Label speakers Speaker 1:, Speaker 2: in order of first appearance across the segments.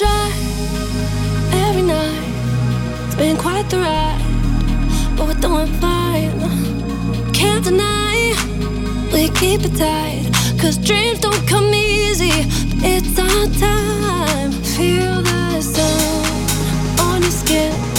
Speaker 1: Try every night. It's been quite the ride, but we're doing fine. Can't deny we keep it tight. Cause dreams don't come easy, it's our time. Feel the sun on your skin.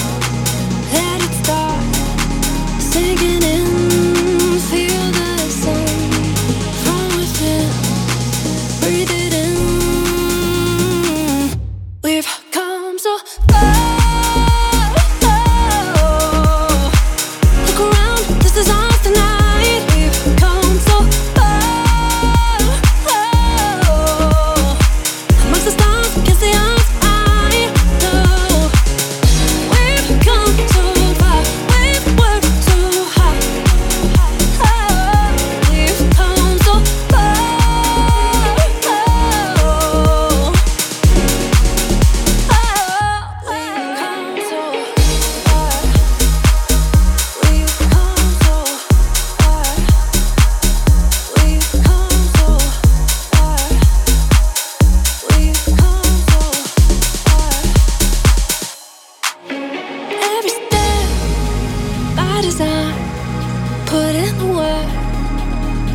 Speaker 1: put in the work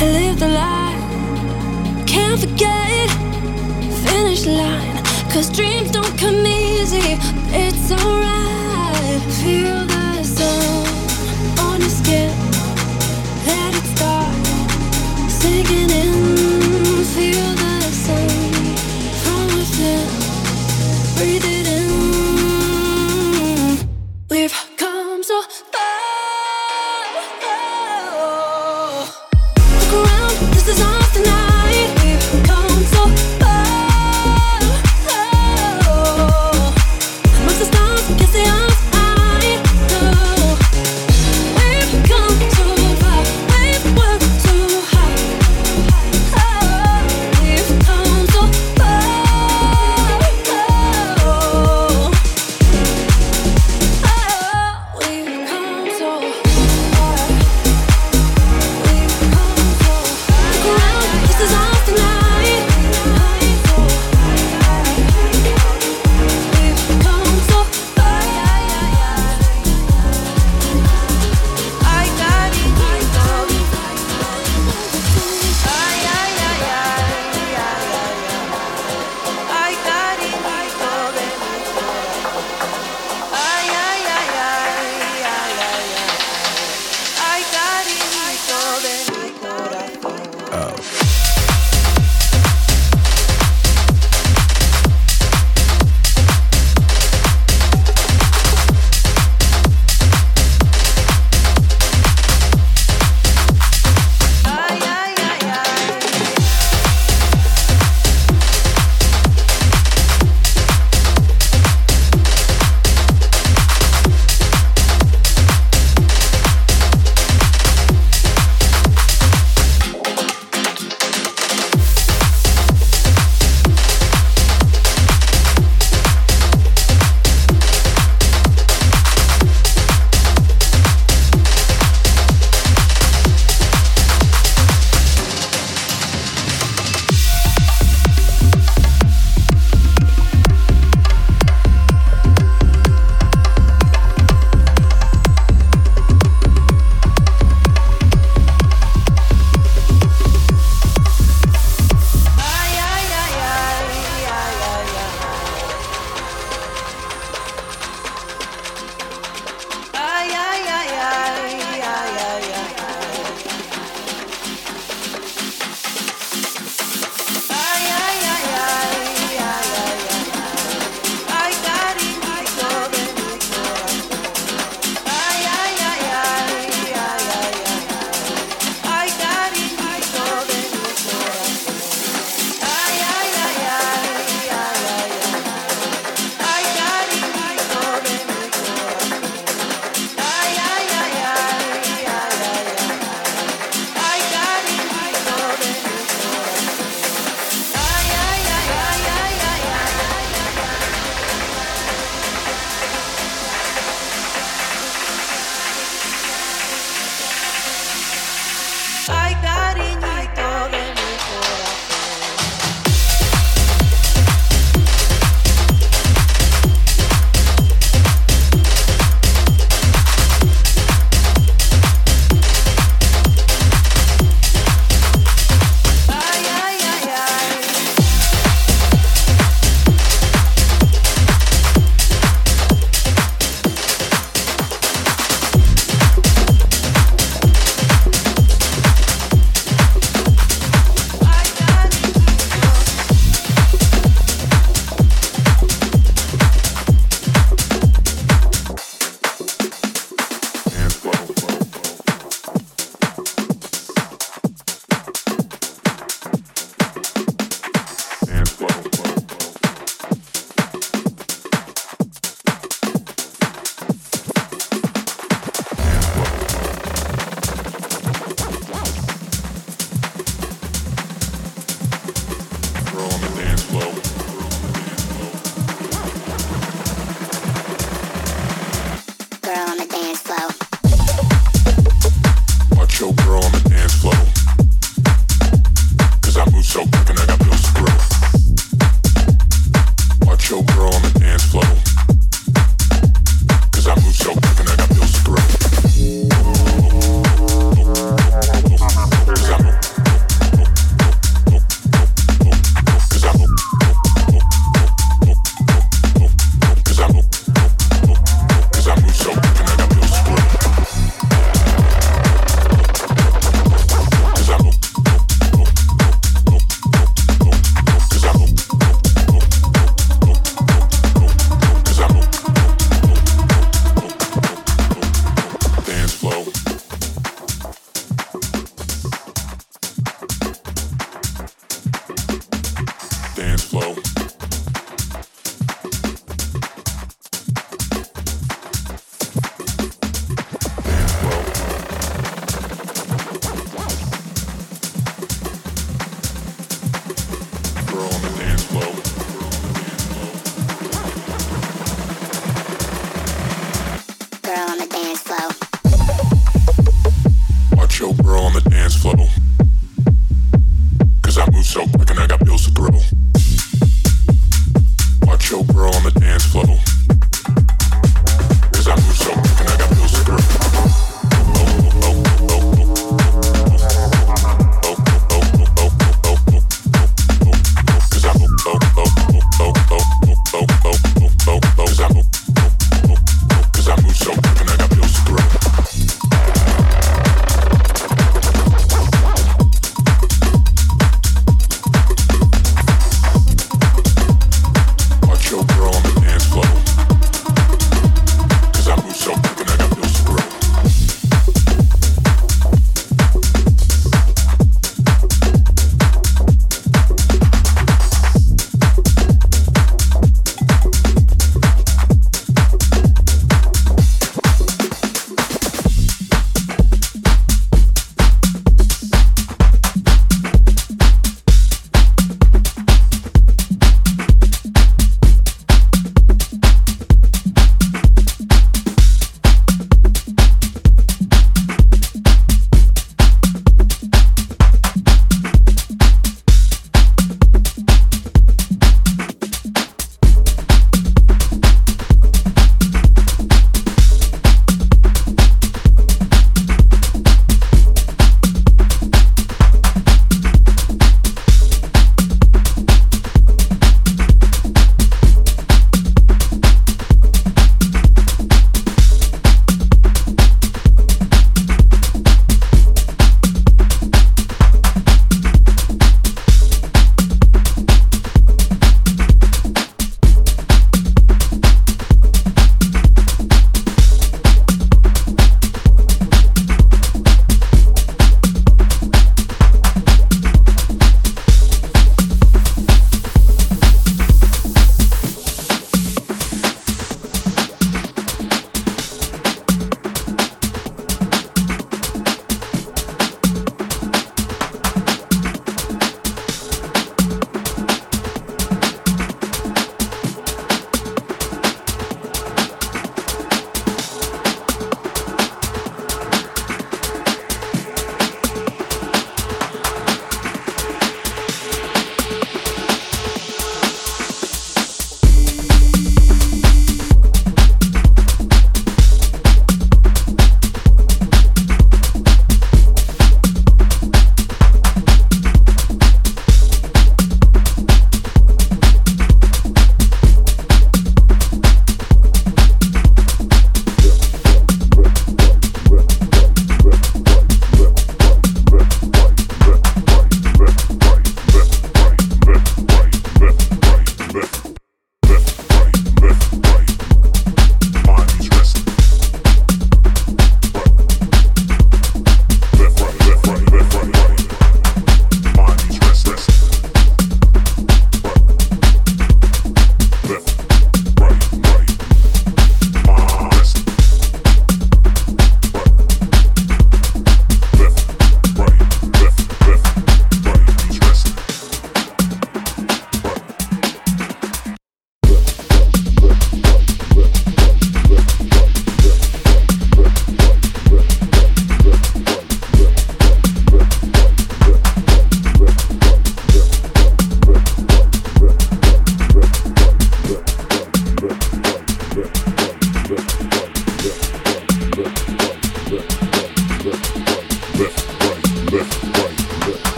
Speaker 1: and live the life. Can't forget, finish line. Cause dreams don't come easy, it's alright. Feel the sun on your skin.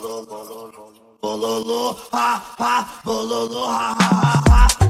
Speaker 2: bololo, bololo, bololo, ha ha, bololo, ha ha ha ha.